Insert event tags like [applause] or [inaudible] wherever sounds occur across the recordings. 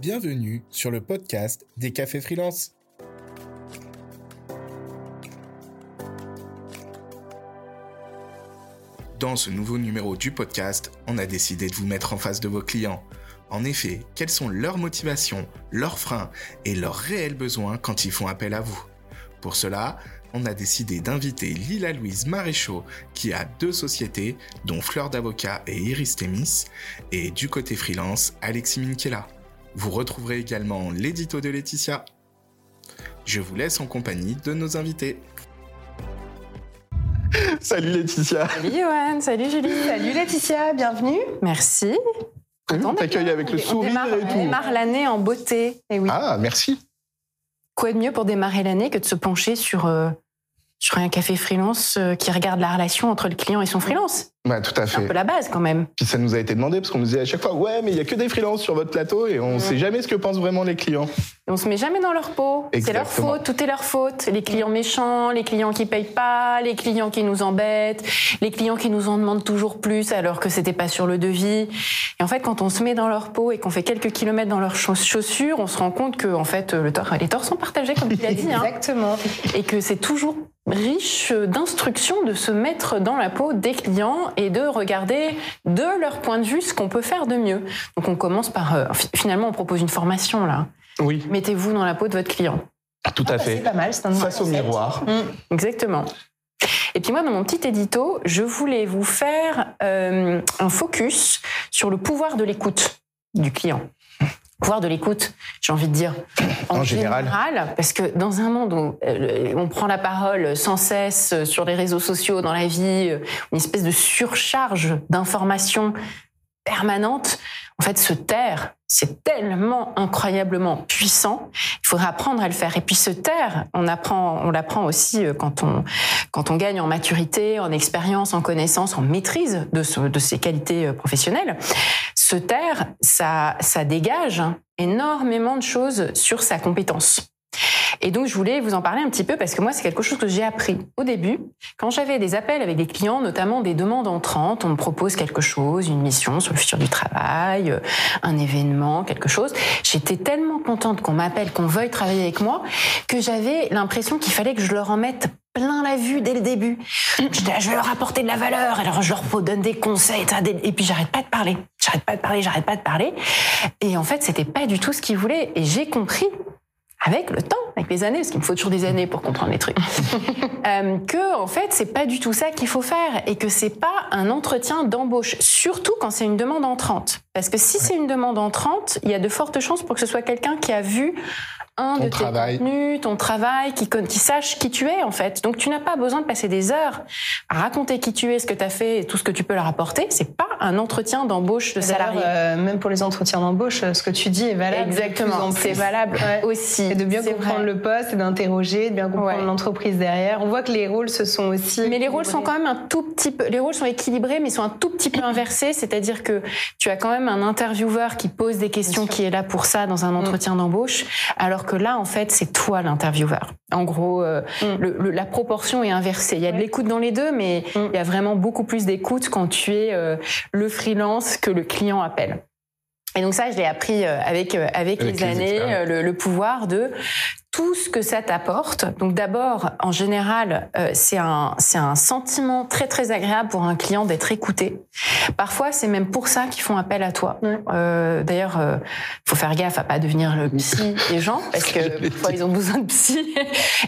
Bienvenue sur le podcast des cafés freelance. Dans ce nouveau numéro du podcast, on a décidé de vous mettre en face de vos clients. En effet, quelles sont leurs motivations, leurs freins et leurs réels besoins quand ils font appel à vous? Pour cela, on a décidé d'inviter Lila Louise Maréchaux, qui a deux sociétés, dont Fleur d'Avocat et Iris Témis, et du côté freelance, Alexis Minkela. Vous retrouverez également l'édito de Laetitia. Je vous laisse en compagnie de nos invités. [laughs] Salut Laetitia. Salut Johan, salut Julie. Salut Laetitia, bienvenue. Merci. On t'accueille avec le On sourire démarre, et on tout. démarre l'année en beauté. Et oui. Ah, merci. Quoi de mieux pour démarrer l'année que de se pencher sur, euh, sur un café freelance euh, qui regarde la relation entre le client et son freelance Ouais, tout à C'est un fait. peu la base quand même. Puis ça nous a été demandé parce qu'on nous disait à chaque fois, ouais, mais il y a que des freelances sur votre plateau et on Mhm. sait jamais ce que pensent vraiment les clients. Et on se met jamais dans leur peau. C'est leur faute, tout est leur faute. Les clients méchants, les clients qui payent pas, les clients qui nous embêtent, les clients qui nous en demandent toujours plus alors que c'était pas sur le devis. Et en fait, quand on se met dans leur peau et qu'on fait quelques kilomètres dans leurs chauss- chaussures, on se rend compte que en fait, le tort, les torts sont partagés comme tu l'as dit. hein. Exactement. et que c'est toujours riche d'instructions de se mettre dans la peau des clients et de regarder de leur point de vue ce qu'on peut faire de mieux. Donc on commence par euh, fi- finalement on propose une formation là. Oui, Mettez-vous dans la peau de votre client. tout à Ah, C'est fait. pas mal, c'est un Face au miroir. Exactement. Et puis moi, dans mon petit édito, je voulais vous faire euh, un focus sur le pouvoir de l'écoute du client. Pouvoir de l'écoute, j'ai envie de dire En général. parce que dans un monde où euh, on prend la parole sans cesse sur les réseaux sociaux, dans la vie, euh, une espèce de surcharge d'informations permanente, en fait, se taire, c'est tellement incroyablement puissant. Il faudrait apprendre à le faire. Et puis se taire, on apprend, on l'apprend aussi euh, quand on quand on gagne en maturité, en expérience, en connaissance, en maîtrise de, ce- de ses qualités euh, professionnelles. Se taire, ça ça dégage énormément de choses sur sa compétence. Et donc, je voulais vous en parler un petit peu parce que moi, c'est quelque chose que j'ai appris au début. Quand j'avais des appels avec des clients, notamment des demandes entrantes, on me propose quelque chose, une mission sur le futur du travail, euh, un événement, quelque chose. J'étais tellement contente qu'on m'appelle, qu'on veuille travailler avec moi, que j'avais l'impression qu'il fallait que je leur en mette plein la vue dès le début. Je vais leur apporter de la valeur, alors je leur donne des conseils, et puis j'arrête pas de parler, j'arrête pas de parler, j'arrête pas de parler. Et en fait, c'était pas du tout ce qu'ils voulaient. Et j'ai compris avec le temps, avec les années, parce qu'il me faut toujours des années pour comprendre les trucs, [laughs] euh, que en fait c'est pas du tout ça qu'il faut faire et que c'est pas un entretien d'embauche, surtout quand c'est une demande entrante. Parce que si c'est une demande entrante, il y a de fortes chances pour que ce soit quelqu'un qui a vu un Ton de travail. tes contenus, ton travail, qui, sache qui tu es en fait. Donc tu n'as pas besoin de passer des heures à raconter qui tu es, ce que tu as fait et tout ce que tu peux leur apporter. C'est pas un entretien d'embauche de salarié. euh, même pour les entretiens d'embauche, euh, ce que tu dis est valable. Exactement, c'est valable Ouais. aussi. Et de bien comprendre vrai. le poste, et d'interroger, de bien comprendre Ouais. l'entreprise derrière. On voit que les rôles se sont aussi. Mais les rôles sont quand même un tout petit peu, les rôles sont équilibrés, mais ils sont un tout petit peu inversés. C'est-à-dire que tu as quand même un intervieweur qui pose des questions, qui est là pour ça dans un entretien d'embauche, alors que là, en fait, c'est toi l'intervieweur. En gros, euh, Mm. le- le- la proportion est inversée. Il y a de l'écoute dans les deux, mais Mm. il y a vraiment beaucoup plus d'écoute quand tu es euh, le freelance que le client appelle. Et donc ça, je l'ai appris euh, avec euh, avec, Avec les les années, euh, le, le pouvoir de tout ce que ça t'apporte. Donc d'abord, en général, euh, c'est un c'est un sentiment très très agréable pour un client d'être écouté. Parfois, c'est même pour ça qu'ils font appel à toi. Euh, D'ailleurs, euh, faut faire gaffe à pas devenir le psy des gens parce que [laughs] parfois ils ont besoin de psy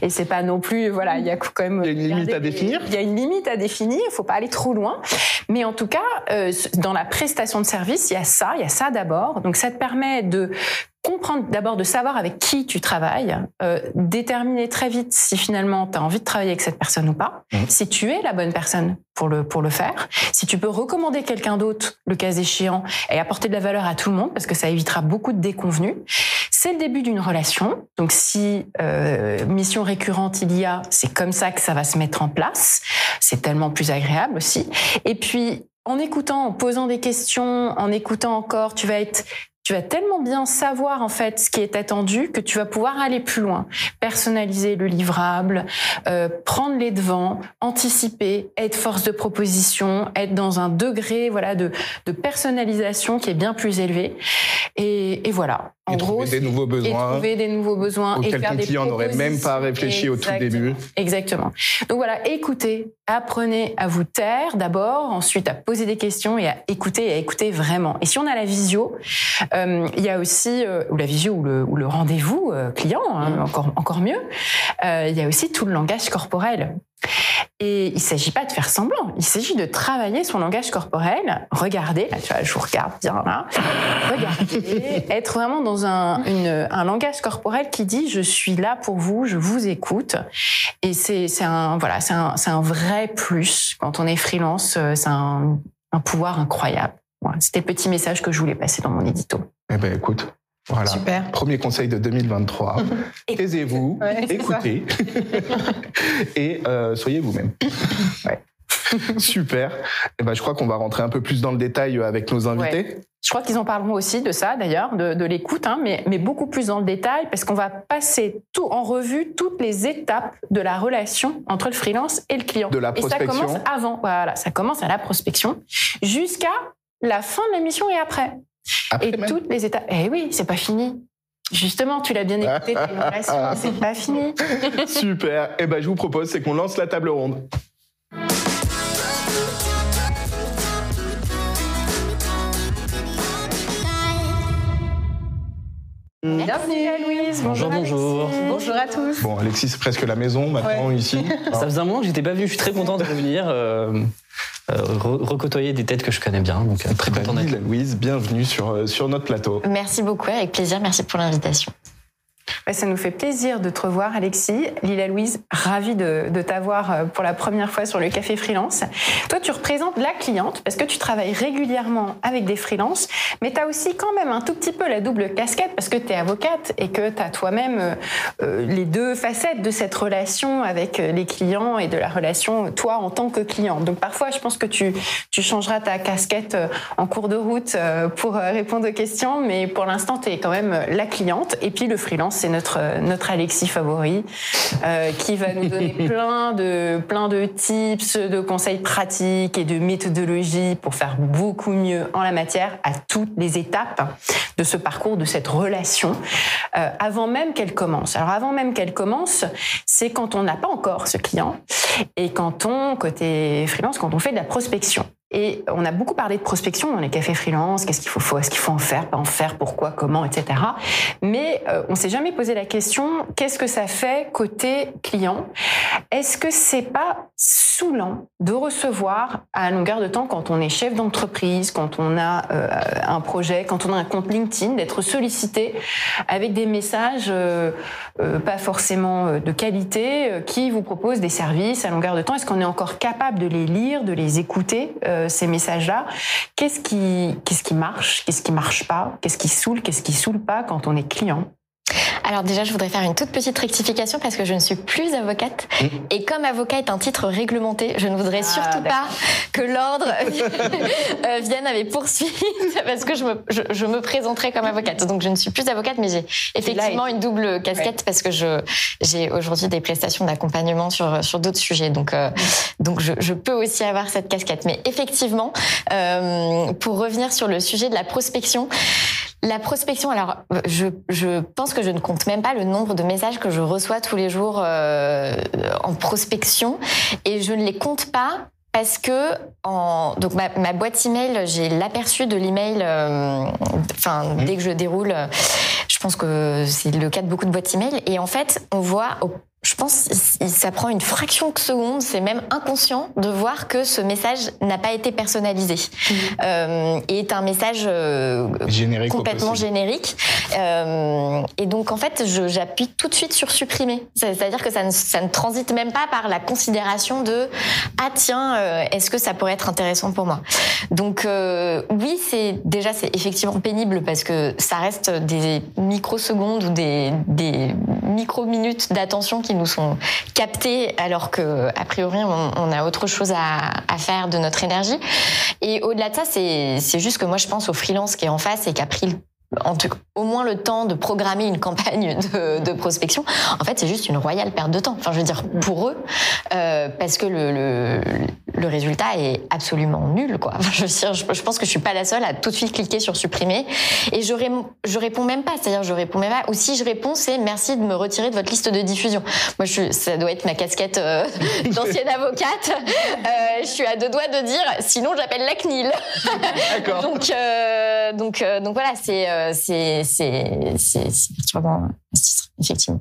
et c'est pas non plus voilà, il y a quand même Il y a une limite à définir. Il y a une limite à définir. Il faut pas aller trop loin. Mais en tout cas, euh, dans la prestation de service, il y a ça, il y a ça d'abord. Donc ça te permet de comprendre d'abord de savoir avec qui tu travailles, euh, déterminer très vite si finalement tu as envie de travailler avec cette personne ou pas, Mhm. si tu es la bonne personne pour le pour le faire, si tu peux recommander quelqu'un d'autre le cas échéant et apporter de la valeur à tout le monde parce que ça évitera beaucoup de déconvenus. C'est le début d'une relation. Donc si euh, mission récurrente il y a, c'est comme ça que ça va se mettre en place. C'est tellement plus agréable aussi. Et puis en écoutant, en posant des questions, en écoutant encore, tu vas être tu vas tellement bien savoir en fait ce qui est attendu que tu vas pouvoir aller plus loin, personnaliser le livrable, euh, prendre les devants, anticiper, être force de proposition, être dans un degré voilà de, de personnalisation qui est bien plus élevé. Et, et voilà. En et gros, trouver des nouveaux et besoins. trouver des nouveaux besoins et auxquels faire ton des client n'aurait même pas réfléchi au tout début. Exactement. Donc voilà, écoutez, apprenez à vous taire d'abord, ensuite à poser des questions et à écouter et à écouter vraiment. Et si on a la visio, euh, il y a aussi euh, ou la visio ou le, ou le rendez-vous euh, client, hein, encore encore mieux. il y a aussi tout le langage corporel. Et il s'agit pas de faire semblant, il s'agit de travailler son langage corporel. Regardez, là, tu vois, je vous regarde bien là. Regardez, [laughs] être vraiment dans un, une- un langage corporel qui dit je suis là pour vous, je vous écoute. Et c'est un voilà, un, c'est un vrai plus quand on est freelance. euh, C'est un, un pouvoir incroyable. Voilà, C'était le petit message que je voulais passer dans mon édito. Eh ben écoute, voilà. Super. Premier conseil de 2023. [laughs] Taisez-vous, [laughs] Ouais, écoutez [laughs] et euh, soyez vous-même. Ouais. Super. Eh ben, je crois qu'on va rentrer un peu plus dans le détail euh, avec nos invités. Je crois qu'ils en parleront aussi de ça d'ailleurs, de, de l'écoute, hein, mais, mais beaucoup plus dans le détail parce qu'on va passer tout en revue toutes les étapes de la relation entre le freelance et le client. De la Et ça prospection. commence avant, voilà, ça commence à la prospection jusqu'à la fin de la mission et après. Après, et même. toutes les étapes. Eh oui, c'est pas fini. Justement, tu l'as bien écouté, [laughs] c'est pas fini. Super. Eh ben, je vous propose, c'est qu'on lance la table ronde. Bienvenue à Louise. Bonjour, bonjour. Alexis. Bonjour à tous. Bon, Alexis, c'est presque la maison maintenant ici. Ça faisait un moment que j'étais pas venu, je suis très content de revenir, euh, euh, re- recôtoyer des têtes que je connais bien, donc euh, très content d'être Louise, bienvenue sur, euh, sur notre plateau. Merci beaucoup, avec plaisir. Merci pour l'invitation. Ouais, Ça nous fait plaisir de te revoir, Alexis. Lila Louise, ravie de, de t'avoir euh, pour la première fois sur le Café Freelance. Toi, tu représentes la cliente parce que tu travailles régulièrement avec des freelances, mais tu as aussi quand même un tout petit peu la double casquette parce que tu es avocate et que tu as toi-même euh, euh, les deux facettes de cette relation avec les clients et de la relation toi en tant que client. Donc parfois, je pense que tu, tu changeras ta casquette en cours de route pour répondre aux questions, mais pour l'instant, tu es quand même la cliente. Et puis le freelance, c'est notre, euh, notre Alexis favori euh, qui va nous donner [laughs] plein de, plein de tips, de conseils pratiques et de méthodologies pour faire beaucoup mieux en la matière à toutes les étapes de ce parcours, de cette relation, euh, avant même qu'elle commence. Alors avant même qu'elle commence, c'est quand on n'a pas encore ce client et quand on, côté freelance, quand on fait de la prospection. Et on a beaucoup parlé de prospection dans les cafés freelance, qu'est-ce qu'il faut, en faire, pas en faire, pourquoi, comment, etc. Mais euh, on s'est jamais posé la question, qu'est-ce que ça fait côté client? Est-ce que c'est pas saoulant de recevoir à longueur de temps quand on est chef d'entreprise, quand on a euh, un projet, quand on a un compte LinkedIn, d'être sollicité avec des messages euh, euh, pas forcément de qualité qui vous proposent des services à longueur de temps? Est-ce qu'on est encore capable de les lire, de les écouter ces messages-là. Qu'est-ce qui, qu'est-ce qui marche Qu'est-ce qui marche pas Qu'est-ce qui saoule Qu'est-ce qui saoule pas quand on est client? Alors déjà, je voudrais faire une toute petite rectification parce que je ne suis plus avocate. Et comme avocat est un titre réglementé, je ne voudrais Ah, surtout pas que l'ordre [laughs] euh, vienne à mes poursuites [laughs] parce que je me, je, je me présenterai comme avocate. Donc je ne suis plus avocate, mais j'ai effectivement une double casquette parce que je j'ai aujourd'hui des prestations d'accompagnement sur sur d'autres sujets. Donc euh, donc je, je peux aussi avoir cette casquette. Mais effectivement, euh, pour revenir sur le sujet de la prospection. La prospection, alors je, je pense que je ne compte même pas le nombre de messages que je reçois tous les jours euh, en prospection et je ne les compte pas parce que en, donc ma, ma boîte email, j'ai l'aperçu de l'email. euh, Enfin, dès que je déroule, je pense que c'est le cas de beaucoup de boîtes email. Et en fait, on voit au je pense que ça prend une fraction de seconde, c'est même inconscient de voir que ce message n'a pas été personnalisé euh, et est un message euh, Générique complètement générique. Euh, et donc en fait, j'appuie tout de suite sur supprimer. C'est- C'est-à-dire que ça ne, ça ne transite même pas par la considération de ah tiens, euh, est-ce que ça pourrait être intéressant pour moi? Donc euh, oui, c'est déjà c'est effectivement pénible parce que ça reste des microsecondes ou des, des micro-minutes d'attention qui nous sont captées alors que a priori on, a autre chose à, faire de notre énergie. Et au-delà de ça, c'est juste que moi je pense au freelance qui est en face et qui a pris au moins le temps de programmer une campagne de, de prospection. En fait, c'est juste une royale perte de temps. Enfin, je veux dire, pour eux, euh, parce que le, le, le, résultat est absolument nul, quoi. [laughs] Enfin, je, veux dire, je, je, pense que je suis pas la seule à tout de suite cliquer sur supprimer. Et je, ré, je réponds même pas. C'est-à-dire, je réponds même pas. Ou si je réponds, c'est merci de me retirer de votre liste de diffusion. Moi, je, ça doit être ma casquette euh, [laughs] d'ancienne [laughs] avocate. Euh, je suis à deux doigts de dire, sinon j'appelle la CNIL. D'accord. donc, euh, donc, donc voilà, c'est c'est c'est c'est vraiment effectivement.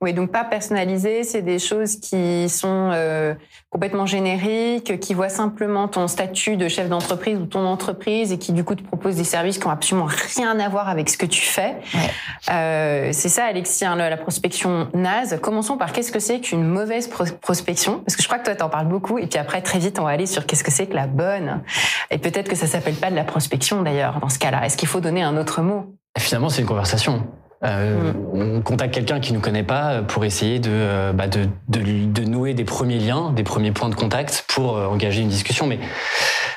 Oui, donc pas personnalisé, c'est des choses qui sont euh, complètement génériques, qui voient simplement ton statut de chef d'entreprise ou ton entreprise et qui du coup te proposent des services qui ont absolument rien à voir avec ce que tu fais. Ouais. Euh, c'est ça, Alexis, hein, la prospection naze. Commençons par qu'est-ce que c'est qu'une mauvaise pro prospection, parce que je crois que toi t'en parles beaucoup, et puis après très vite on va aller sur qu'est-ce que c'est que la bonne. Et peut-être que ça s'appelle pas de la prospection d'ailleurs dans ce cas-là. Est-ce qu'il faut donner un autre mot? Finalement, c'est une conversation. Euh, on contacte quelqu'un qui nous connaît pas pour essayer de, bah de, de, de, nouer des premiers liens, des premiers points de contact pour euh, engager une discussion. Mais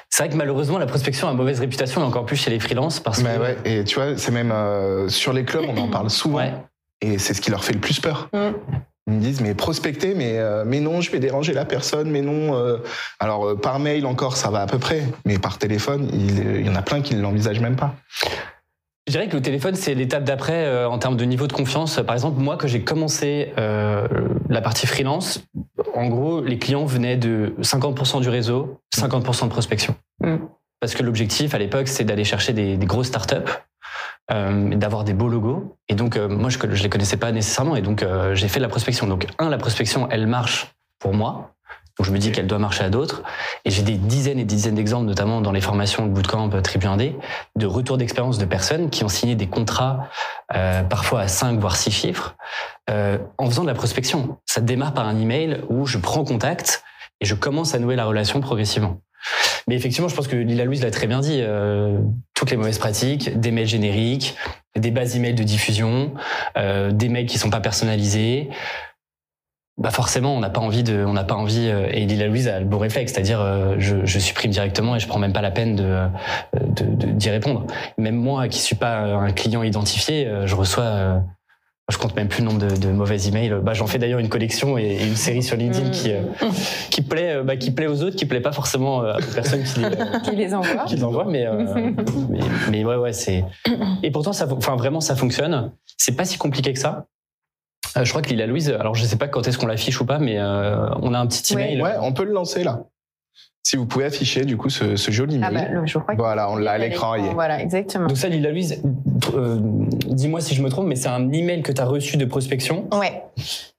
c'est vrai que malheureusement, la prospection a mauvaise réputation, et encore plus chez les freelances. Parce Mais que... ouais, et tu vois, c'est même euh, sur les clubs, on en parle souvent. Ouais. Et c'est ce qui leur fait le plus peur. Mm. Ils me disent, mais prospecter, mais, euh, mais non, je vais déranger la personne, mais non. euh, alors, euh, par mail encore, ça va à peu près. Mais par téléphone, il, il y en a plein qui ne l'envisagent même pas. Je dirais que le téléphone, c'est l'étape d'après euh, en termes de niveau de confiance. Par exemple, moi, que j'ai commencé euh, la partie freelance, en gros, les clients venaient de 50% du réseau, 50% de prospection. Mm. Parce que l'objectif à l'époque, c'est d'aller chercher des, des grosses startups, euh, d'avoir des beaux logos. Et donc, moi, je, je les connaissais pas nécessairement. Et donc, j'ai fait de la prospection. Donc, un, la prospection, elle marche pour moi. Donc, je me dis qu'elle doit marcher à d'autres. Et j'ai des dizaines et des dizaines d'exemples, notamment dans les formations de bootcamp euh, Tribu 1D, de retours d'expérience de personnes qui ont signé des contrats, euh, parfois à 5 voire 6 chiffres, euh, en faisant de la prospection. Ça démarre par un email où je prends contact et je commence à nouer la relation progressivement. Mais effectivement, je pense que Lila Louise l'a très bien dit. Euh, toutes les mauvaises pratiques, des mails génériques, des bases emails de diffusion, euh, des mails qui sont pas personnalisés. Bah forcément, on n'a pas envie de, on n'a pas envie. euh, et Lila Louise a le beau réflexe, c'est-à-dire euh, je, je supprime directement et je prends même pas la peine de euh, d'y répondre. Même moi, qui suis pas un client identifié, euh, je reçois. euh, je compte même plus le nombre de, de mauvais emails. Bah, j'en fais d'ailleurs une collection et, et une série sur LinkedIn qui euh, qui plaît, euh, bah, qui plaît aux autres, qui plaît pas forcément euh, aux personnes qui, euh, [laughs] Qui les envoie qui l'envoient, mais, euh, [laughs] mais mais ouais ouais c'est et pourtant ça enfin vraiment ça fonctionne. C'est pas si compliqué que ça. Euh, je crois que Lila Louise, alors je sais pas quand est-ce qu'on l'affiche ou pas, mais euh, on a un petit email. Ouais, on peut le lancer là. Si vous pouvez afficher du coup ce, ce joli Ah mail. bah, le- je crois que voilà, on l'a à l'écran. Voilà, exactement. Donc ça, Lila Louise, euh, dis-moi si je me trompe, mais c'est un email que tu as reçu de prospection Ouais.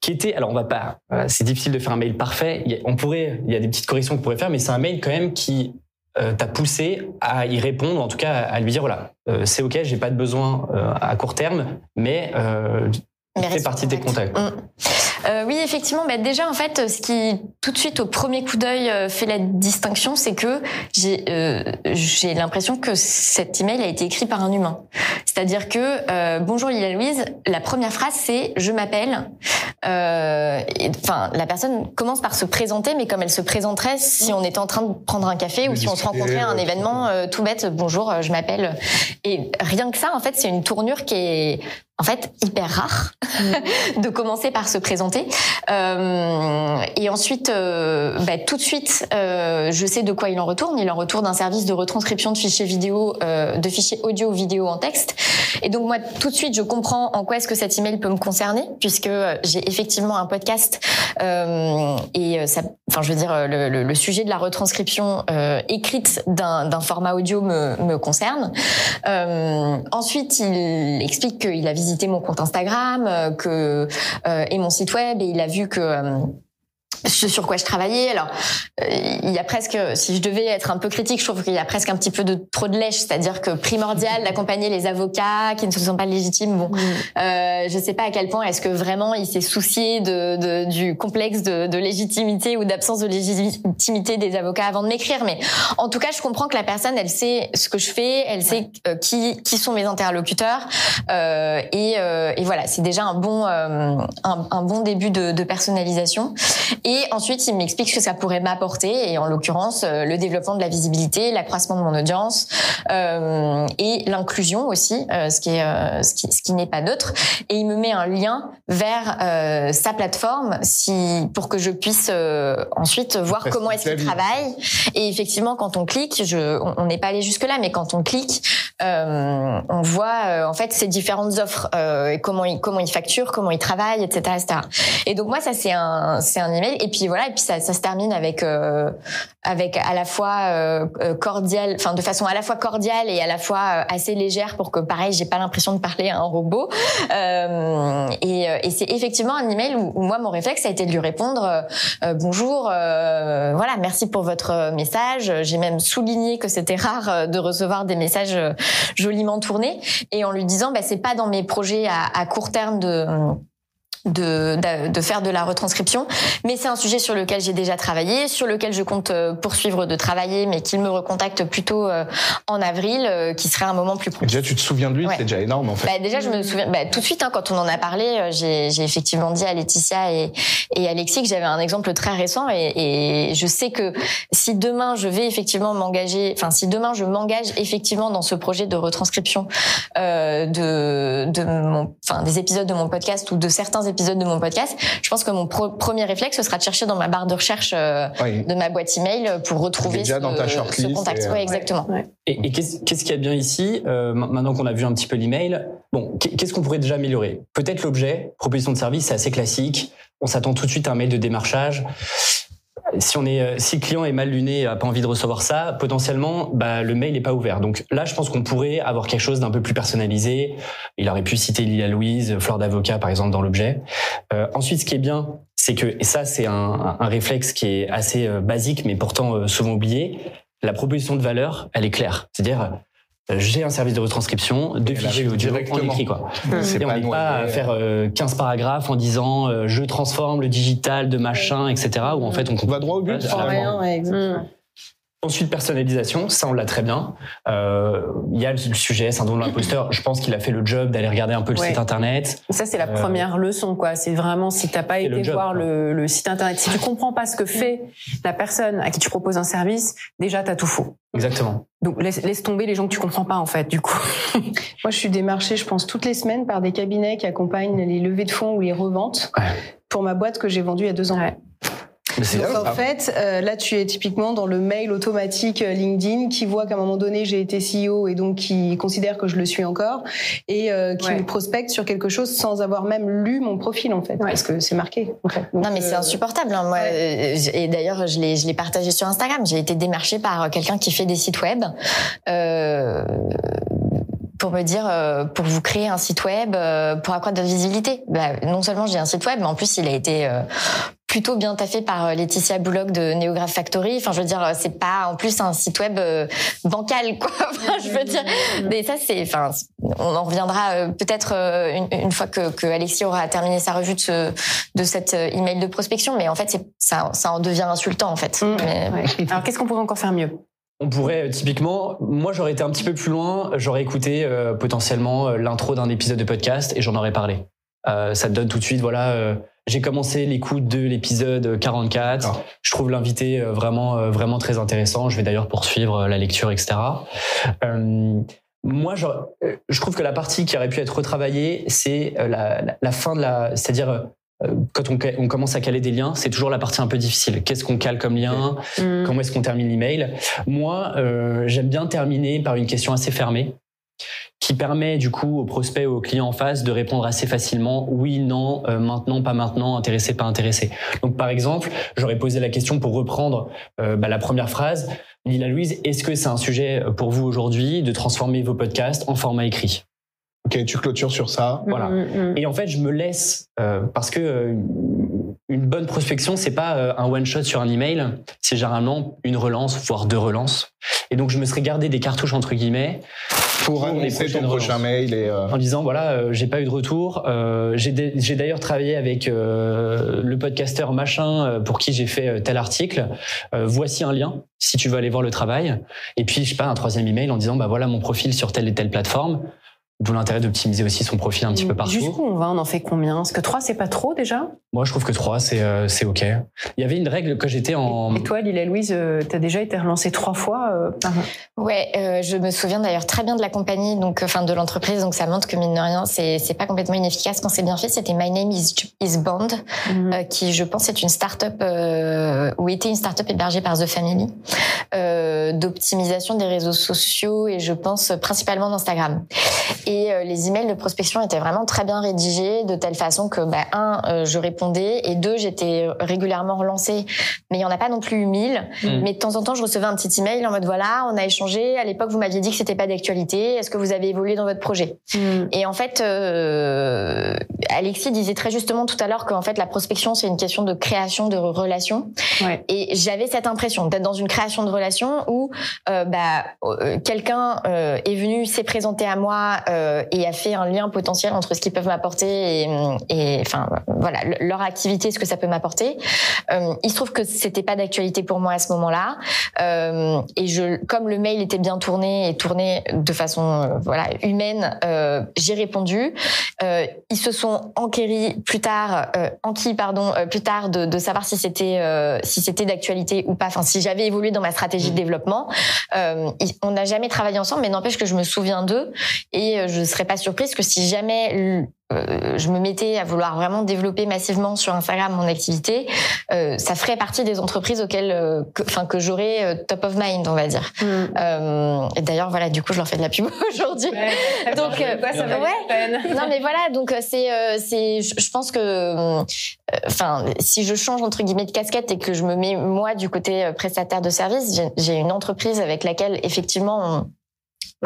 qui était, alors on va pas, euh, c'est difficile de faire un mail parfait. Il y a- on pourrait, il y a des petites corrections qu'on pourrait faire, mais c'est un mail quand même qui euh, t'a poussé à y répondre, en tout cas à lui dire voilà, euh, c'est ok, j'ai pas de besoin euh, à court terme, mais euh, Mais fait partie de tes contact. contacts. Mm. Euh, oui, effectivement. Bah déjà, en fait, ce qui tout de suite au premier coup d'œil euh, fait la distinction, c'est que j'ai euh, j'ai l'impression que cet email a été écrit par un humain. C'est-à-dire que euh, bonjour Lila Louise, la première phrase c'est je m'appelle. Euh, Enfin, la personne commence par se présenter, mais comme elle se présenterait si on était en train de prendre un café ou si on se rencontrait à un événement euh, tout bête. Bonjour, je m'appelle. Et rien que ça, en fait, c'est une tournure qui est en fait hyper rare [laughs] de commencer par se présenter. Euh, et ensuite, euh, bah, tout de suite, euh, je sais de quoi il en retourne. Il en retourne d'un service de retranscription de fichiers vidéo, de fichiers audio, vidéo en texte. Et donc moi, tout de suite, je comprends en quoi est-ce que cet email peut me concerner, puisque j'ai effectivement un podcast et ça, enfin, je veux dire, le, le- le sujet de la retranscription écrite d'un format audio me, me concerne. Ensuite, il explique qu'il a visité mon compte Instagram, euh, euh, et mon site web, et il a vu que euh, ce sur quoi je travaillais. Alors, euh, il y a presque, si je devais être un peu critique, je trouve qu'il y a presque un petit peu de trop de lèche, c'est-à-dire que primordial [laughs] d'accompagner les avocats qui ne se sentent pas légitimes. Bon, euh, je sais pas à quel point est-ce que vraiment il s'est soucié de, de- du complexe de, de légitimité ou d'absence de légitimité des avocats avant de m'écrire, mais en tout cas, je comprends que la personne, elle sait ce que je fais, elle sait euh, qui qui sont mes interlocuteurs, euh, et, et voilà, c'est déjà un bon un, un bon début de, de personnalisation. Et Et ensuite, il m'explique ce que ça pourrait m'apporter, et en l'occurrence, le développement de la visibilité, l'accroissement de mon audience et l'inclusion aussi, ce qui est ce qui, ce qui n'est pas neutre. Et il me met un lien vers sa plateforme, si pour que je puisse ensuite voir comment est-ce qu'il travaille. Et effectivement, quand on clique, je, on n'est pas allé jusque là, mais quand on clique, euh, on voit euh, en fait ces différentes offres, euh, comment il comment il facture, comment il travaille, etc., etc. Et donc moi ça c'est un c'est un email et puis voilà et puis ça, ça se termine avec euh, avec à la fois euh, cordial, enfin de façon à la fois cordiale et à la fois assez légère pour que pareil j'ai pas l'impression de parler à un robot. et, et c'est effectivement un email où, où, moi mon réflexe a été de lui répondre bonjour, voilà merci pour votre message. J'ai même souligné que c'était rare de recevoir des messages joliment tourné et en lui disant bah c'est pas dans mes projets à, à court terme de de, de, faire de la retranscription. Mais c'est un sujet sur lequel j'ai déjà travaillé, sur lequel je compte euh, poursuivre de travailler, mais qu'il me recontacte plutôt euh, en avril, euh, qui serait un moment plus proche. Déjà, tu te souviens de lui, c'est déjà énorme en fait. Bah, déjà, je me souviens bah, tout de suite hein, quand on en a parlé, j'ai effectivement dit à Laetitia et, et Alexis que j'avais un exemple très récent et, et je sais que si demain je vais effectivement m'engager, enfin si demain je m'engage effectivement dans ce projet de retranscription euh, de, de mon, enfin des épisodes de mon podcast ou de certains épisodes épisode de mon podcast, je pense que mon premier réflexe ce sera de chercher dans ma barre de recherche euh, de ma boîte email pour retrouver déjà ce, dans ta ce contact. Oui, exactement. Et, et qu'est-ce qu'il y a de bien ici euh, Maintenant qu'on a vu un petit peu l'email, bon, qu'est-ce qu'on pourrait déjà améliorer? Peut-être l'objet, proposition de service, c'est assez classique. On s'attend tout de suite à un mail de démarchage si on est, euh, si le client est mal luné, a pas envie de recevoir ça, potentiellement, bah, le mail n'est pas ouvert. Donc là, je pense qu'on pourrait avoir quelque chose d'un peu plus personnalisé. Il aurait pu citer Lila Louise, Fleur d'avocat, par exemple, dans l'objet. Euh, ensuite, ce qui est bien, c'est que, et ça, c'est un, un, réflexe qui est assez euh, basique, mais pourtant euh, souvent oublié. La proposition de valeur, elle est claire. C'est-à-dire, j'ai un service de retranscription de fichiers audio en écrit quoi. C'est et on n'est pas à faire 15 paragraphes en disant je transforme le digital de machin etc où en fait on, on va droit au but. Rien, ouais, exactement. Ensuite, personnalisation, ça on l'a très bien. Euh, il y a le sujet syndrome de l'imposteur. Je pense qu'il a fait le job d'aller regarder un peu le Ouais. site internet. Ça, c'est la Euh, première leçon, quoi. C'est vraiment si t'as pas été le job, voir le, le site internet, si tu comprends pas ce que fait la personne à qui tu proposes un service, déjà t'as tout faux. Exactement. Donc laisse, laisse tomber les gens que tu comprends pas en fait. Du coup, [laughs] Moi, je suis démarchée, je pense, toutes les semaines par des cabinets qui accompagnent les levées de fonds ou les reventes Ouais. pour ma boîte que j'ai vendue il y a deux ans. Ouais. Donc en ça. fait, euh, là tu es typiquement dans le mail automatique euh, LinkedIn qui voit qu'à un moment donné j'ai été CEO et donc qui considère que je le suis encore et euh, qui Ouais. me prospecte sur quelque chose sans avoir même lu mon profil en fait parce que c'est marqué. En fait. Donc, Non mais c'est insupportable. Hein. Moi, euh, et d'ailleurs, je l'ai, je l'ai partagé sur Instagram. J'ai été démarchée par quelqu'un qui fait des sites web. Euh, pour me dire euh, pour vous créer un site web euh, pour accroître votre visibilité. Bah, non seulement j'ai un site web, mais en plus il a été euh, plutôt bien taffé par euh, Laetitia Bullock de Neograph Factory. Enfin, je veux dire, euh, c'est pas en plus un site web euh, bancal, quoi. [laughs] Enfin, je veux dire, mais ça c'est, enfin, on en reviendra euh, peut-être euh, une, une fois que, que Alexis aura terminé sa revue de, ce, de cet email de prospection. Mais en fait, c'est, ça, ça en devient insultant en fait. Mm. Mais- Ouais. [laughs] Alors qu'est-ce qu'on pourrait encore faire mieux? On pourrait typiquement, moi j'aurais été un petit peu plus loin, j'aurais écouté euh, potentiellement l'intro d'un épisode de podcast et j'en aurais parlé. Euh, ça te donne tout de suite, voilà, euh, j'ai commencé l'écoute de l'épisode 44. D'accord. Je trouve l'invité euh, vraiment, euh, vraiment très intéressant. Je vais d'ailleurs poursuivre euh, la lecture, etc. Euh, moi, je, je trouve que la partie qui aurait pu être retravaillée, c'est la, la, la fin de la, c'est-à-dire quand on, on commence à caler des liens, c'est toujours la partie un peu difficile. Qu'est-ce qu'on cale comme lien? Hmm. Comment est-ce qu'on termine l'email? Moi, euh, j'aime bien terminer par une question assez fermée qui permet du coup au prospect ou au client en face de répondre assez facilement oui, non, euh, maintenant, pas maintenant, intéressé, pas intéressé. Donc par exemple, j'aurais posé la question pour reprendre euh, bah, la première phrase. Lila Louise, est-ce que c'est un sujet pour vous aujourd'hui de transformer vos podcasts en format écrit? Ok, tu clôtures sur ça. Voilà. Mm, mm. Et en fait, je me laisse euh, parce que euh, une bonne prospection, c'est pas euh, un one shot sur un email, c'est généralement une relance, voire deux relances. Et donc, je me serais gardé des cartouches entre guillemets Pour Pour les annoncer ton prochain mail et euh, en disant voilà, euh, j'ai pas eu de retour. Euh, j'ai d'ailleurs travaillé avec euh, le podcasteur machin euh, pour qui j'ai fait euh, tel article. Euh, voici un lien si tu veux aller voir le travail. Et puis, je sais pas, un troisième email en disant bah voilà mon profil sur telle et telle plateforme. D'où l'intérêt d'optimiser aussi son profil un petit peu partout. Jusqu'où on va? On en fait combien? Parce que 3, c'est pas trop déjà? Moi, je trouve que 3, c'est euh, c'est OK. Il y avait une règle que j'étais en. Et toi, Lila Louise, euh, t'as déjà été relancée trois fois euh, par Ouais, euh, je me souviens d'ailleurs très bien de la compagnie, donc enfin de l'entreprise, donc ça montre que mine de rien, c'est c'est pas complètement inefficace quand c'est bien fait. C'était My Name is is Bond, Mhm. euh, qui je pense est une start-up euh, ou était une start-up hébergée par The Family euh, d'optimisation des réseaux sociaux et je pense principalement d'Instagram. Et euh, les emails de prospection étaient vraiment très bien rédigés de telle façon que bah, un, euh, je répondais et deux, j'étais régulièrement relancée, mais il y en a pas non plus eu mille. Mm. Mais de temps en temps, je recevais un petit email en mode voilà, on a échangé. À l'époque, vous m'aviez dit que c'était pas d'actualité. Est-ce que vous avez évolué dans votre projet Et en fait, euh, Alexis disait très justement tout à l'heure qu'en fait la prospection c'est une question de création de relations. Ouais. Et j'avais cette impression d'être dans une création de relation où euh, bah, euh, quelqu'un euh, est venu, s'est présenté à moi euh, et a fait un lien potentiel entre ce qu'ils peuvent m'apporter et, et enfin voilà le- leur activité, ce que ça peut m'apporter. Euh, il se trouve que c'était pas d'actualité pour moi à ce moment-là. Euh, et je, comme le mail était bien tourné et tourné de façon euh, voilà humaine, j'ai répondu. Ils se sont enquéris plus tard, enquis pardon, plus tard de, de savoir si c'était si c'était d'actualité ou pas. Enfin, si j'avais évolué dans ma stratégie de développement. Euh, ils- on n'a jamais travaillé ensemble, mais n'empêche que je me souviens d'eux et je serais pas surprise que si jamais euh, je me mettais à vouloir vraiment développer massivement sur Instagram mon activité, euh, ça ferait partie des entreprises auxquelles, euh, que- enfin que, j'aurais top of mind, on va dire. Euh, et d'ailleurs, voilà, du coup, je leur fais de la pub [laughs] aujourd'hui. Donc, Quoi, ça ouais. Non, mais voilà, donc c'est, c'est, je pense que, enfin, si je change entre guillemets de casquette et que je me mets moi du côté prestataire de service, j'ai- j'ai une entreprise avec laquelle effectivement on,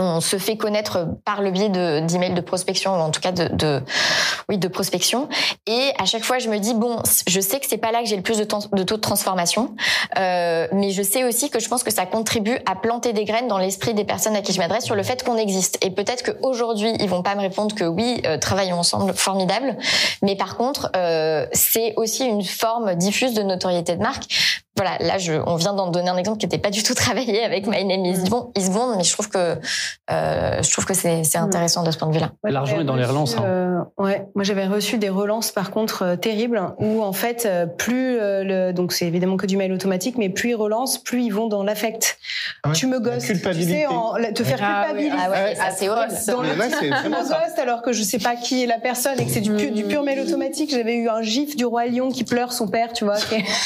on se fait connaître par le biais de d'emails de prospection ou en tout cas de, de oui de prospection. Et à chaque fois je me dis bon je sais que c'est pas là que j'ai le plus de, temps, de taux de transformation euh, mais je sais aussi que je pense que ça contribue à planter des graines dans l'esprit des personnes à qui je m'adresse sur le fait qu'on existe. Et peut-être qu'aujourd'hui ils vont pas me répondre que oui euh, travaillons ensemble formidable. Mais par contre euh, c'est aussi une forme diffuse de notoriété de marque voilà, là, je, on vient d'en donner un exemple qui n'était pas du tout [laughs] travaillé avec My Name is Bond, is Bond mais je trouve que euh, je trouve que c'est c'est intéressant de ce point de vue-là. L'argent j'avais est dans les reçu, relances, hein. euh, ouais, moi j'avais reçu des relances par contre euh, terribles où en fait euh, plus euh, le, donc c'est évidemment que du mail automatique, mais plus ils relancent, plus ils vont dans l'affect. Ah ouais. Tu me gosses, tu sais, en, la- te faire Ah oui, culpabiliser. Ah ouais, c'est horrible. Dans Mais le là, titre, c'est tu vraiment me gosses alors que je sais pas qui est la personne et que c'est du, pur, du pur mail automatique. J'avais eu un gif du roi lion qui pleure son père, tu vois,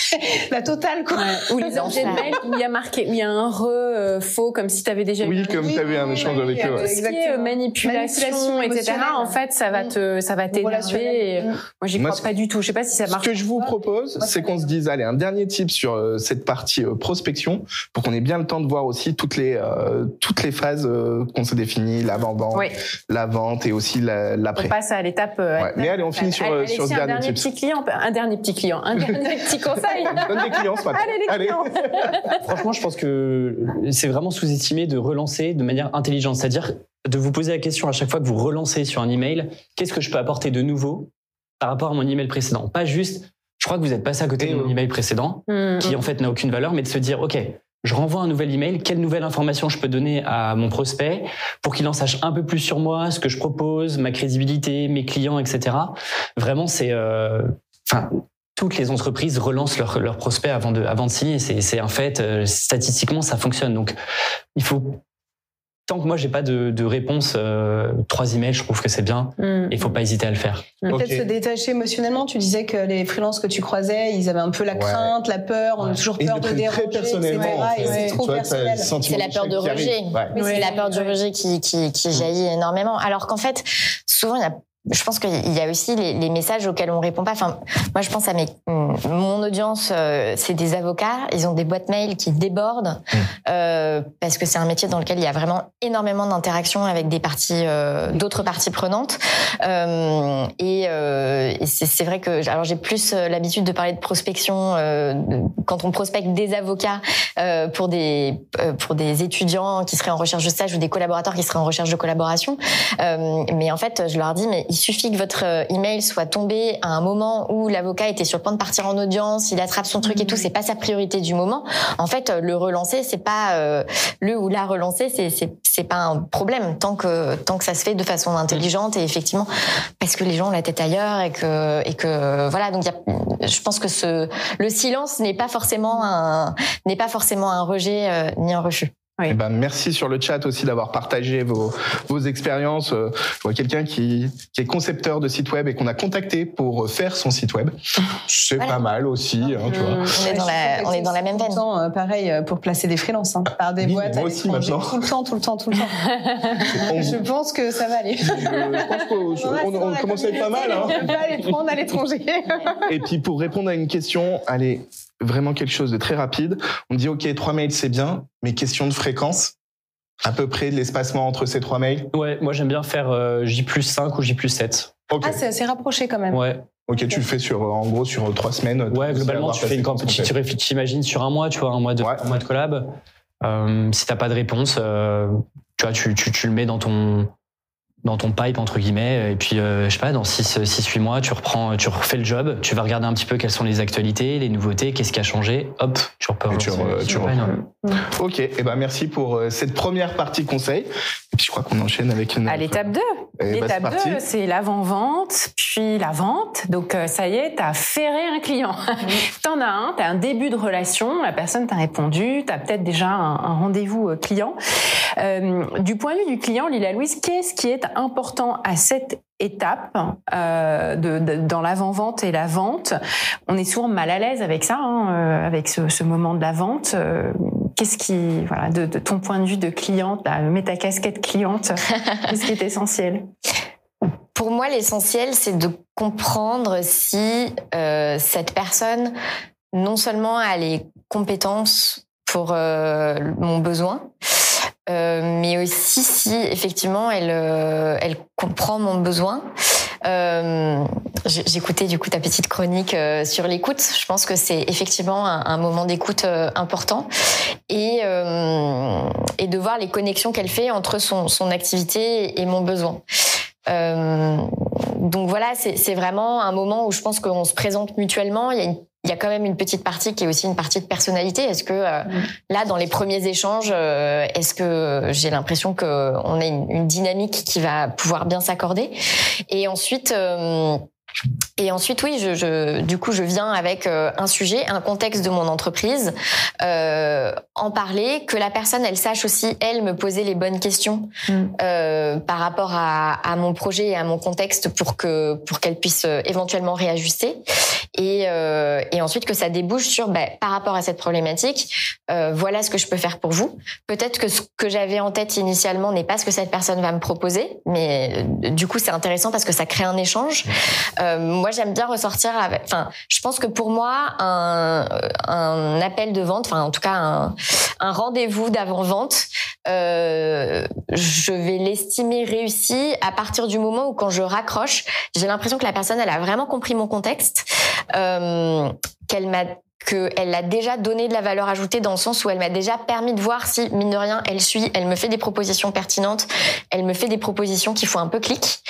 [laughs] la totale quoi. Ou les objets de mail où il y a marqué, il y a un re euh, faux, comme si tu avais déjà eu Oui, comme Oui, tu avais un échange oui, avec eux. euh. Tout ce qui est Exactement. manipulation, Manipulation etc. En fait, ça va te, ça va t'énerver. Et Moi, j'y crois ce- pas du tout. Je sais pas si ça Ce marche. que je vous propose, c'est qu'on se dise, allez, un dernier tip sur euh, cette partie euh, prospection, pour qu'on ait bien le temps de voir aussi toutes les euh, toutes les phases euh, qu'on s'est définies, l'avant-vente, Oui. la vente et aussi la- On l'après. passe à l'étape. euh, Ouais, mais allez, on finit sur, euh, sur ce Alexis, un dernier dernier petit client, un dernier petit client, un [laughs] dernier petit conseil. Donne des clients ce les clients. [laughs] Franchement, je pense que c'est vraiment sous-estimé de relancer de manière intelligente. C'est-à-dire de vous poser la question à chaque fois que vous relancez sur un email, qu'est-ce que je peux apporter de nouveau par rapport à mon email précédent? Pas juste, je crois que vous êtes passé à côté Et de mon oui. email précédent, Hmm. qui en fait n'a aucune valeur, mais de se dire, OK, je renvoie un nouvel email, quelle nouvelle information je peux donner à mon prospect pour qu'il en sache un peu plus sur moi, ce que je propose, ma crédibilité, mes clients, etc. Vraiment, c'est... euh, Enfin, toutes les entreprises relancent leurs leurs prospects avant de, avant de signer. C'est un fait. euh, statistiquement, ça fonctionne. Donc, il faut... Tant que moi, j'ai pas de, de réponse, euh, trois emails, je trouve que c'est bien. Hmm. Il faut pas hésiter à le faire. Peut-être se détacher émotionnellement. Tu disais que les freelances que tu croisais, ils avaient un peu la Ouais. crainte, la peur, on a toujours peur de prennent déranger, très personnellement. etc. en fait. Et c'est trop vois, personnel. C'est la peur de rejet. Ouais. Oui, c'est la peur du rejet qui, qui, qui jaillit énormément. Alors qu'en fait, souvent, il y a je pense qu'il y a aussi les, les messages auxquels on répond pas. Enfin, moi, je pense à mes, mon audience, euh, c'est des avocats. Ils ont des boîtes mail qui débordent euh, parce que c'est un métier dans lequel il y a vraiment énormément d'interactions avec des parties, euh, d'autres parties prenantes. Et et c'est vrai que, alors, j'ai plus l'habitude de parler de prospection quand on prospecte des avocats pour des pour des étudiants qui seraient en recherche de stage ou des collaborateurs qui seraient en recherche de collaboration. Mais en fait, je leur dis, mais il suffit que votre email soit tombé à un moment où l'avocat était sur le point de partir en audience, il attrape son truc et tout, c'est pas sa priorité du moment. En fait, le relancer, c'est pas le ou la relancer, c'est c'est c'est pas un problème tant que tant que ça se fait de façon intelligente et effectivement parce que les gens ont la tête ailleurs et que et que voilà donc y a, je pense que ce le silence n'est pas forcément un n'est pas forcément un rejet ni un refus. Eh ben, merci sur le chat aussi d'avoir partagé vos, vos expériences. Euh, je vois quelqu'un qui, qui est concepteur de site web et qu'on a contacté pour faire son site web. C'est pas mal aussi. Hein, tu vois. On, est dans la, on est dans la même veine. Euh, pareil euh, pour placer des freelances hein, par des boîtes. Moi aussi maintenant. Tout le temps, tout le temps, tout le temps. je pense que ça va aller. Je, pense qu'on on, commence à être pas mal. Hein. On va aller prendre à l'étranger. et puis pour répondre à une question, allez, vraiment quelque chose de très rapide. On dit, OK, trois mails, c'est bien, mais question de fréquence à peu près de l'espacement entre ces trois mails Ouais, moi j'aime bien faire euh, J plus 5 ou J plus 7. Ah, c'est assez rapproché quand même. Ouais. Ok, tu le fais sur, en gros, sur trois semaines. Ouais, globalement, tu fais une campagne. Tu t'imagines sur un mois, tu vois, un mois de, un mois de collab. Euh, si t'as pas de réponse, euh, tu vois, tu, tu, tu, le mets dans ton, dans ton pipe entre guillemets et puis euh, je sais pas dans 6 6 8 mois tu reprends tu refais le job tu vas regarder un petit peu quelles sont les actualités les nouveautés qu'est-ce qui a changé hop tu repars tu, tu OK et eh ben merci pour euh, cette première partie conseil. Et puis je crois qu'on enchaîne avec une à l'étape 2 l'étape 2 c'est l'avant-vente puis la vente donc euh, ça y est tu as ferré un client [laughs] t'en as un tu as un début de relation la personne t'a répondu tu as peut-être déjà un, un rendez-vous client du point de vue du client Lila Louise qu'est-ce qui est important à cette étape euh, de, de, dans l'avant-vente et la vente? On est souvent mal à l'aise avec ça, hein, euh, avec ce, ce, moment de la vente. Euh, qu'est-ce qui, voilà, de, de, ton point de vue de cliente, mets ta casquette cliente, [laughs] qu'est-ce qui est essentiel? Pour moi, l'essentiel, c'est de comprendre si euh, cette personne, non seulement a les compétences pour mon besoin, euh, mais aussi si effectivement elle, euh, elle comprend mon besoin. Euh, J'écoutais du coup ta petite chronique euh, sur l'écoute. Je pense que c'est effectivement un, un moment d'écoute important et, et de voir les connexions qu'elle fait entre son, son activité et mon besoin. Euh, donc voilà, c'est vraiment un moment où je pense qu'on se présente mutuellement. Il y a il y a quand même une petite partie qui est aussi une partie de personnalité. Est-ce que euh, mm. là, dans les premiers échanges, euh, est-ce que j'ai l'impression qu'on a une, une, dynamique qui va pouvoir bien s'accorder? Et ensuite. Euh, et ensuite, oui, je, je, du coup, je viens avec un sujet, un contexte de mon entreprise, euh, en parler, que la personne, elle sache aussi, elle, me poser les bonnes questions mm. euh, par rapport à, à, mon projet et à mon contexte pour que pour qu'elle puisse éventuellement réajuster et, euh, et ensuite que ça débouche sur bah, par rapport à cette problématique, euh, voilà ce que je peux faire pour vous. Peut-être que ce que j'avais en tête initialement n'est pas ce que cette personne va me proposer, mais euh, du coup c'est intéressant parce que ça crée un échange. Euh, moi j'aime bien ressortir avec, enfin je pense que pour moi un, un appel de vente, enfin en tout cas un, un rendez-vous d'avant-vente, euh, je vais l'estimer réussi à partir du moment où quand je raccroche, j'ai l'impression que la personne elle a vraiment compris mon contexte qu'elle m'a qu'elle a déjà donné de la valeur ajoutée dans le sens où elle m'a déjà permis de voir si, mine de rien, elle suit, elle me fait des propositions pertinentes, elle me fait des propositions qui font un peu clic.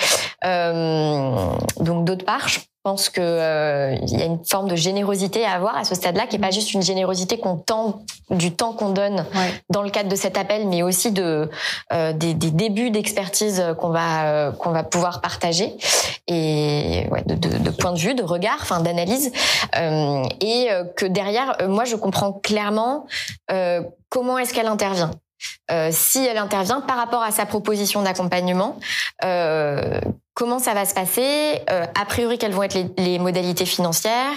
Euh, donc d'autre part, pense que euh, il y a une forme de générosité à avoir à ce stade-là, qui est pas juste une générosité qu'on tend du temps qu'on donne dans le cadre de cet appel, mais aussi de euh, des, des, débuts d'expertise qu'on va euh, qu'on va pouvoir partager. Et ouais, de, de, de, point de vue, de regard, enfin d'analyse, euh, et euh, que derrière, moi, je comprends clairement comment est-ce qu'elle intervient. Euh, si elle intervient par rapport à sa proposition d'accompagnement, euh, comment ça va se passer euh, A priori, quelles vont être les, les modalités financières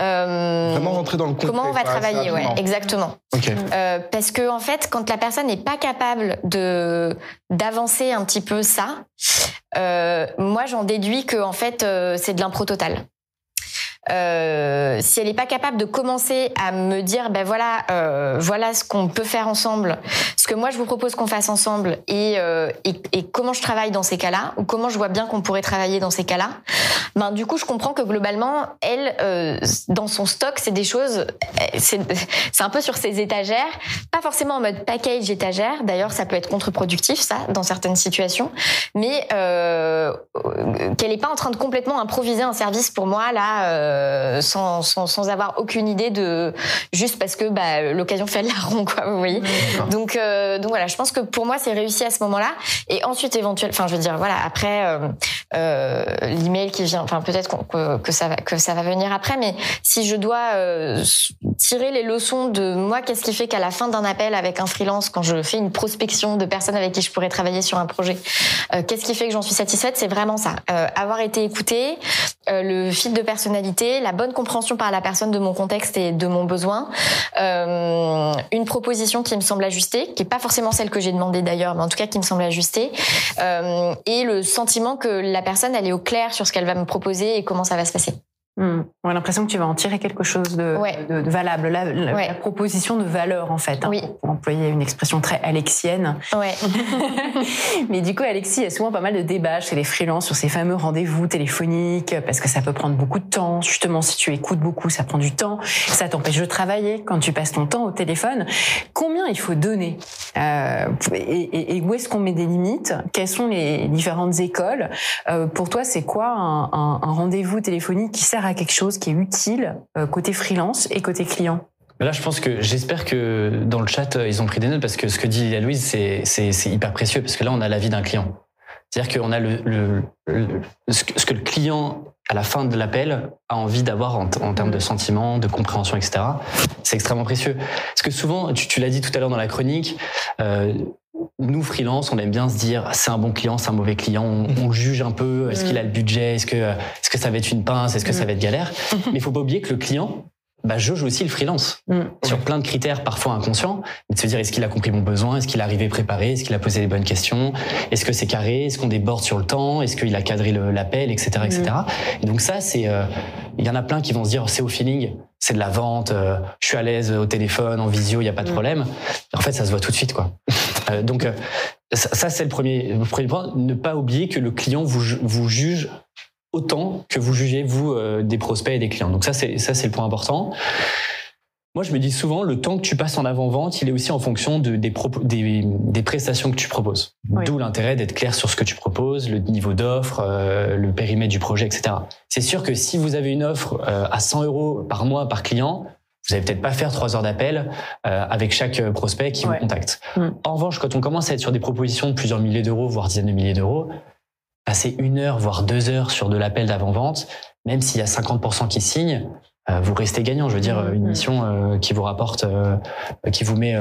euh, Vraiment rentrer dans le concret, Comment on va travailler Ouais, exactement. Okay. Euh, parce que en fait, quand la personne n'est pas capable de d'avancer un petit peu ça, euh, moi j'en déduis que en fait c'est de l'impro total. Euh, si elle n'est pas capable de commencer à me dire, ben voilà, euh, voilà ce qu'on peut faire ensemble, ce que moi je vous propose qu'on fasse ensemble, et, euh, et, et, comment je travaille dans ces cas-là, ou comment je vois bien qu'on pourrait travailler dans ces cas-là, ben du coup je comprends que globalement elle euh, dans son stock c'est des choses c'est c'est un peu sur ses étagères pas forcément en mode package étagère d'ailleurs ça peut être contre-productif ça dans certaines situations mais euh, qu'elle est pas en train de complètement improviser un service pour moi là euh, sans, sans, sans avoir aucune idée de juste parce que bah, l'occasion fait le larron quoi vous voyez. Donc euh, donc voilà je pense que pour moi c'est réussi à ce moment-là. Et ensuite éventuellement enfin je veux dire voilà après euh, euh, l'email qui vient enfin peut-être que, que ça va que ça va venir après mais si je dois euh, tirer les leçons de moi qu'est-ce qui fait qu'à la fin d'un appel avec un freelance quand je fais une prospection de personnes avec qui je pourrais travailler sur un projet euh, qu'est-ce qui fait que j'en suis satisfaite? C'est vraiment ça. Euh, avoir été écoutée euh, le fil de personnalité la bonne compréhension par la personne de mon contexte et de mon besoin. Euh, une proposition qui me semble ajustée qui est pas forcément celle que j'ai demandé d'ailleurs mais en tout cas qui me semble ajustée. Euh, et le sentiment que la personne elle est au clair sur ce qu'elle va me proposer et comment ça va se passer Hmm. On a l'impression que tu vas en tirer quelque chose de, Ouais. de, de valable, la, la- Ouais. la proposition de valeur en fait, hein, Oui. pour employer une expression très alexienne. ouais [laughs] Mais du coup, Alexis, il y a souvent pas mal de débats chez les freelances sur ces fameux rendez-vous téléphoniques, parce que ça peut prendre beaucoup de temps. Justement, si tu écoutes beaucoup, ça prend du temps. Ça t'empêche de travailler quand tu passes ton temps au téléphone. Combien il faut donner euh, et, et- et où est-ce qu'on met des limites? Quelles sont les différentes écoles? Euh, Pour toi, c'est quoi un, un- un rendez-vous téléphonique qui sert à quelque chose, qui est utile euh, côté freelance et côté client Là, je pense que j'espère que dans le chat, euh, ils ont pris des notes parce que ce que dit Louise, c'est hyper précieux parce que là, on a l'avis d'un client. C'est-à-dire qu'on a le, le, ce, que, le client à la fin de l'appel a envie d'avoir en, termes de sentiments, de compréhension, etc. C'est extrêmement précieux. Parce que souvent, tu, tu l'as dit tout à l'heure dans la chronique, euh, nous freelance, on aime bien se dire c'est un bon client, c'est un mauvais client. On, on juge un peu. Est-ce qu'il a le budget Est-ce que est-ce que ça va être une pince Est-ce que ça va être galère Mais il faut pas oublier que le client bah, jauge aussi le freelance sur plein de critères parfois inconscients, mais de se dire est-ce qu'il a compris mon besoin, est-ce qu'il est arrivé préparé, est-ce qu'il a posé les bonnes questions, est-ce que c'est carré, est-ce qu'on déborde sur le temps, est-ce qu'il a cadré l'appel, etc., etc. Et donc ça, c'est, euh, il y en a plein qui vont se dire c'est au feeling, c'est de la vente, euh, je suis à l'aise au téléphone, en visio, il y a pas de problème. En fait, ça se voit tout de suite, quoi. Euh, donc euh, ça, c'est le premier, le premier point. Ne pas oublier que le client vous, vous juge autant que vous jugez vous euh, des prospects et des clients. Donc ça c'est ça c'est le point important. Moi je me dis souvent le temps que tu passes en avant vente, il est aussi en fonction de, des, des des prestations que tu proposes. Oui. D'où l'intérêt d'être clair sur ce que tu proposes, le niveau d'offre, euh, le périmètre du projet, etc. C'est sûr que si vous avez une offre euh, à 100 euros par mois par client, vous allez peut-être pas faire trois heures d'appel euh, avec chaque euh, prospect qui Ouais. vous contacte. Mm. En revanche, quand on commence à être sur des propositions de plusieurs milliers d'euros, voire dizaines de milliers d'euros, passer une heure, voire deux heures sur de l'appel d'avant-vente, même s'il y a 50% qui signent, euh, vous restez gagnant. Je veux dire, euh, une mission euh, qui vous rapporte, euh, qui vous met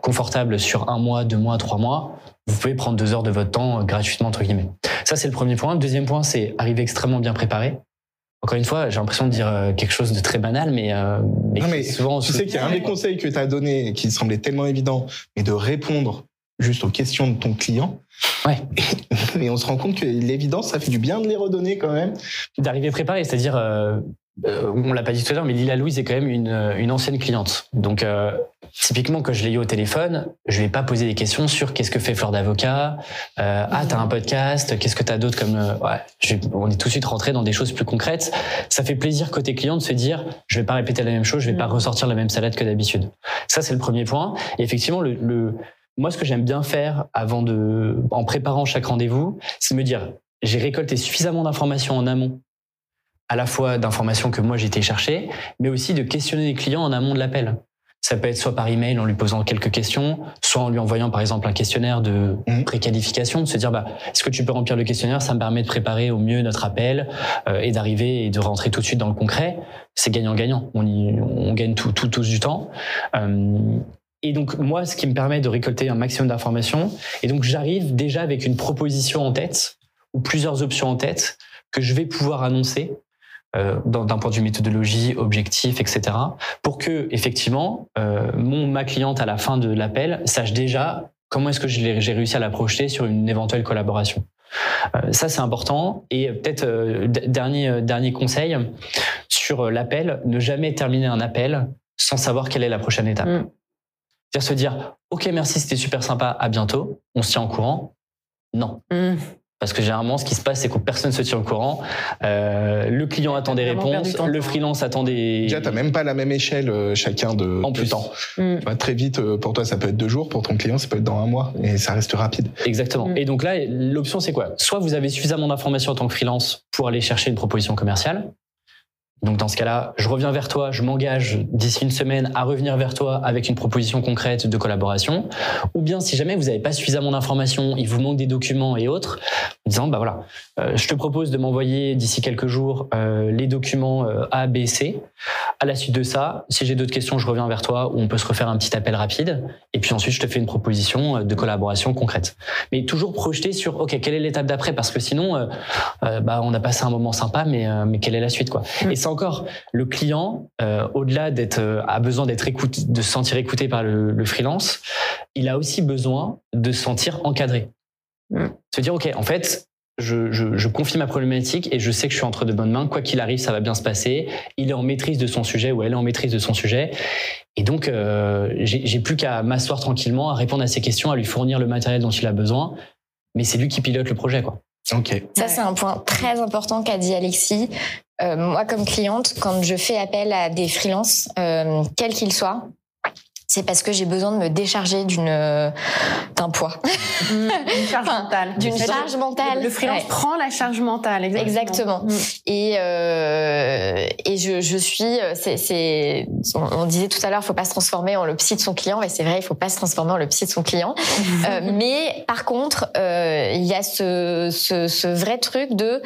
confortable sur un mois, deux mois, trois mois, vous pouvez prendre deux heures de votre temps gratuitement, entre guillemets. Ça, c'est le premier point. Le deuxième point, c'est arriver extrêmement bien préparé. Encore une fois, j'ai l'impression de dire euh, quelque chose de très banal, mais, euh, mais, Non, mais souvent... Tu sais qu'il y a un des conseils que tu as donné qui semblait tellement évident, mais de répondre juste aux questions de ton client. Ouais. [laughs] Et on se rend compte que l'évidence, ça fait du bien de les redonner quand même. d'arriver préparé, c'est-à-dire, euh, euh, on l'a pas dit tout à l'heure, mais Lila Louise est quand même une, euh, une ancienne cliente. Donc, euh, typiquement, quand je l'ai eu au téléphone, je vais pas poser des questions sur qu'est-ce que fait Fleur d'avocat, euh, ah t'as un podcast, qu'est-ce que t'as d'autre comme, euh, ouais, je on est tout de suite rentré dans des choses plus concrètes. Ça fait plaisir côté client de se dire, je vais pas répéter la même chose, je vais pas Mhm. ressortir la même salade que d'habitude. Ça c'est le premier point. Et effectivement, le, le moi ce que j'aime bien faire avant de, en préparant chaque rendez-vous, c'est me dire, j'ai récolté suffisamment d'informations en amont à la fois d'informations que moi été chercher, mais aussi de questionner les clients en amont de l'appel. Ça peut être soit par email en lui posant quelques questions, soit en lui envoyant par exemple un questionnaire de Mhm. préqualification, de se dire bah est-ce que tu peux remplir le questionnaire, ça me permet de préparer au mieux notre appel euh, et d'arriver et de rentrer tout de suite dans le concret. C'est gagnant-gagnant. On, y- on gagne tout, tout, tous du temps. Euh, et donc moi, ce qui me permet de récolter un maximum d'informations, et donc j'arrive déjà avec une proposition en tête ou plusieurs options en tête que je vais pouvoir annoncer euh, d'un point de vue méthodologie, objectif, etc. Pour que effectivement euh, mon ma cliente à la fin de l'appel sache déjà comment est-ce que j'ai réussi à la projeter sur une éventuelle collaboration. Euh, ça c'est important et peut-être dernier dernier conseil sur l'appel, ne jamais terminer un appel sans savoir quelle est la prochaine étape. Mm. C'est-à-dire se dire ok merci c'était super sympa à bientôt on se tient en courant non Hmm. Parce que généralement, ce qui se passe, c'est que personne se tient au courant. Euh, le client attend des réponses, le freelance attend des. Déjà, t'as même pas la même échelle euh, chacun de, en plus. temps. Mm. très vite, euh, pour toi, ça peut être deux jours, pour ton client, ça peut être dans un mois, et ça reste rapide. Exactement. Mm. Et donc là, l'option, c'est quoi? Soit vous avez suffisamment d'informations en tant que freelance pour aller chercher une proposition commerciale, donc dans ce cas-là, je reviens vers toi, je m'engage d'ici une semaine à revenir vers toi avec une proposition concrète de collaboration. Ou bien si jamais vous n'avez pas suffisamment d'informations, il vous manque des documents et autres, en disant bah voilà, euh, je te propose de m'envoyer d'ici quelques jours euh, les documents euh, A, B, C. À la suite de ça, si j'ai d'autres questions, je reviens vers toi ou on peut se refaire un petit appel rapide. Et puis ensuite, je te fais une proposition de collaboration concrète. Mais toujours projeter sur ok, quelle est l'étape d'après? Parce que sinon, bah on a passé un moment sympa, mais mais quelle est la suite quoi? Mm. Et encore, le client, au-delà d'être a besoin d'être écouté, de se sentir écouté par le, le freelance, il a aussi besoin de se sentir encadré. Mm. Se dire, OK, en fait, je, je, je, confie ma problématique et je sais que je suis entre de bonnes mains. Quoi qu'il arrive, ça va bien se passer. Il est en maîtrise de son sujet ou elle est en maîtrise de son sujet. Et donc, euh, j'ai plus qu'à m'asseoir tranquillement, à répondre à ses questions, à lui fournir le matériel dont il a besoin. Mais c'est lui qui pilote le projet, quoi. Ok. Ça, c'est un point très important qu'a dit Alexis. Euh, moi, comme cliente, quand je fais appel à des freelances, euh, quels qu'ils soient, c'est parce que j'ai besoin de me décharger d'une euh, d'un poids. Mmh, d'une charge [laughs] mentale. D'une charge mentale. Le, freelance prend la charge mentale, exactement. Mmh. Et euh, et je, je suis euh, c'est c'est on, disait tout à l'heure faut pas se transformer en le psy de son client et c'est vrai il faut pas se transformer en le psy de son client. [laughs] euh, mais par contre euh, il y a ce, ce, ce vrai truc de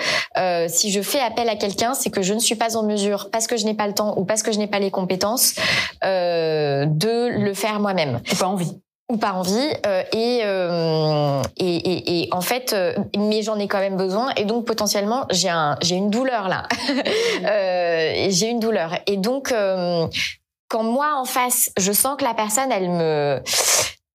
si je fais appel à quelqu'un c'est que je ne suis pas en mesure parce que je n'ai pas le temps ou parce que je n'ai pas les compétences de le faire moi-même. Ou pas envie. Ou pas envie euh, et, euh, et, et, et en fait euh, mais j'en ai quand même besoin et donc potentiellement j'ai un j'ai une douleur là. [laughs] J'ai une douleur. Et donc quand moi en face je sens que la personne elle me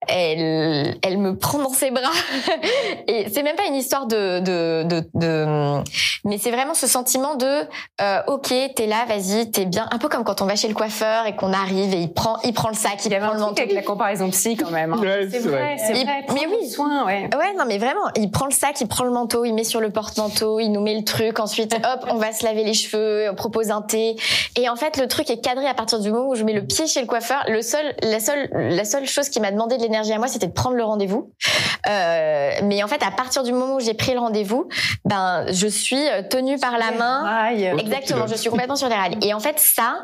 elle, elle me prend dans ses bras. [laughs] et c'est même pas une histoire de, de, de, de mais c'est vraiment ce sentiment de, euh, ok, t'es là, vas-y, t'es bien. Un peu comme quand on va chez le coiffeur et qu'on arrive et il prend, il prend le sac, il, il prend le manteau. avec la comparaison psy quand même. Hein. c'est vrai, c'est vrai. Mais oui, soin, ouais. Ouais, non, mais vraiment, il prend le sac, il prend le manteau, il met sur le porte-manteau, il nous met le truc. Ensuite, [laughs] hop, on va se laver les cheveux, on propose un thé. Et en fait, le truc est cadré à partir du moment où je mets le pied chez le coiffeur. Le seul, la seule, la seule chose qui m'a demandé de l'énergie à moi, c'était de prendre le rendez-vous. Euh, mais en fait, à partir du moment où j'ai pris le rendez-vous, ben, je suis tenue par la main. Exactement, je suis complètement sur les rails. Et en fait, ça,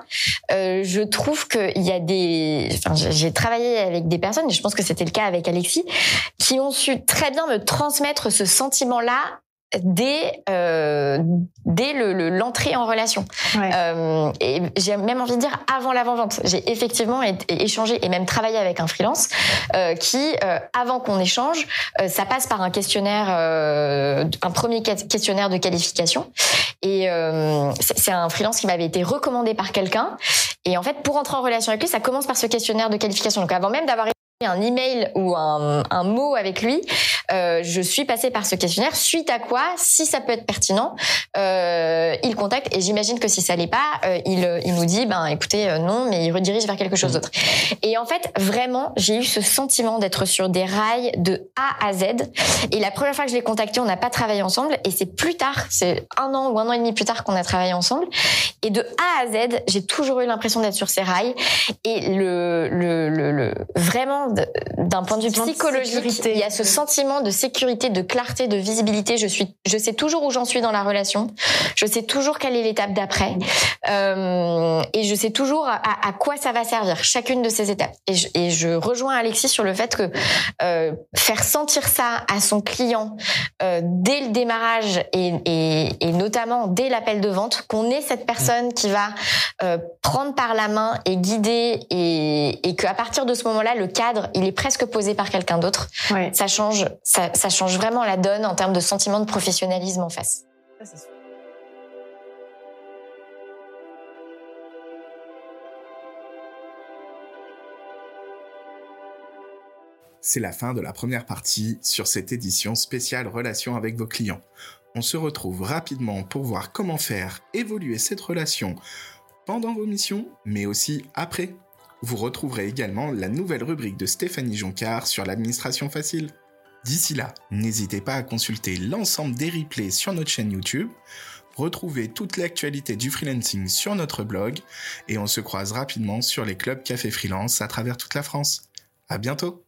euh, je trouve qu'il y a des. Enfin, j'ai travaillé avec des personnes, et je pense que c'était le cas avec Alexis, qui ont su très bien me transmettre ce sentiment-là dès euh, dès le l'entrée en relation. Ouais. Euh, et j'ai même envie de dire avant l'avant-vente. J'ai effectivement échangé et même travaillé avec un freelance euh, qui, avant qu'on échange, ça passe par un questionnaire, un premier questionnaire de qualification. Et c'est un freelance qui m'avait été recommandé par quelqu'un. Et en fait, pour entrer en relation avec lui, ça commence par ce questionnaire de qualification. Donc avant même d'avoir un email ou un, un mot avec lui, euh, je suis passée par ce questionnaire. Suite à quoi, si ça peut être pertinent, euh, il contacte et j'imagine que si ça l'est pas, euh, il, il nous dit ben écoutez non, mais il redirige vers quelque chose d'autre. Et en fait, vraiment, j'ai eu ce sentiment d'être sur des rails de A à Z. Et la première fois que je l'ai contacté, on n'a pas travaillé ensemble et c'est plus tard, c'est un an ou un an et demi plus tard qu'on a travaillé ensemble. Et de A à Z, j'ai toujours eu l'impression d'être sur ces rails et le, le, le, le vraiment d'un point de vue psychologique, il y a ce sentiment de sécurité, de clarté, de visibilité. Je suis, je sais toujours où j'en suis dans la relation. Je sais toujours quelle est l'étape d'après, euh, et je sais toujours à, à, quoi ça va servir chacune de ces étapes. Et je, et je rejoins Alexis sur le fait que euh, faire sentir ça à son client euh, dès le démarrage et, et, et notamment dès l'appel de vente, qu'on ait cette personne qui va prendre par la main et guider, et, et qu'à partir de ce moment-là, le cadre il est presque posé par quelqu'un d'autre. Ouais. Ça change, ça, ça, change vraiment la donne en termes de sentiment de professionnalisme en face. C'est la fin de la première partie sur cette édition spéciale relation avec vos clients. On se retrouve rapidement pour voir comment faire évoluer cette relation pendant vos missions, mais aussi après vous retrouverez également la nouvelle rubrique de Stéphanie Joncard sur l'administration facile. D'ici là, n'hésitez pas à consulter l'ensemble des replays sur notre chaîne YouTube, retrouver toute l'actualité du freelancing sur notre blog et on se croise rapidement sur les clubs Café Freelance à travers toute la France. À bientôt!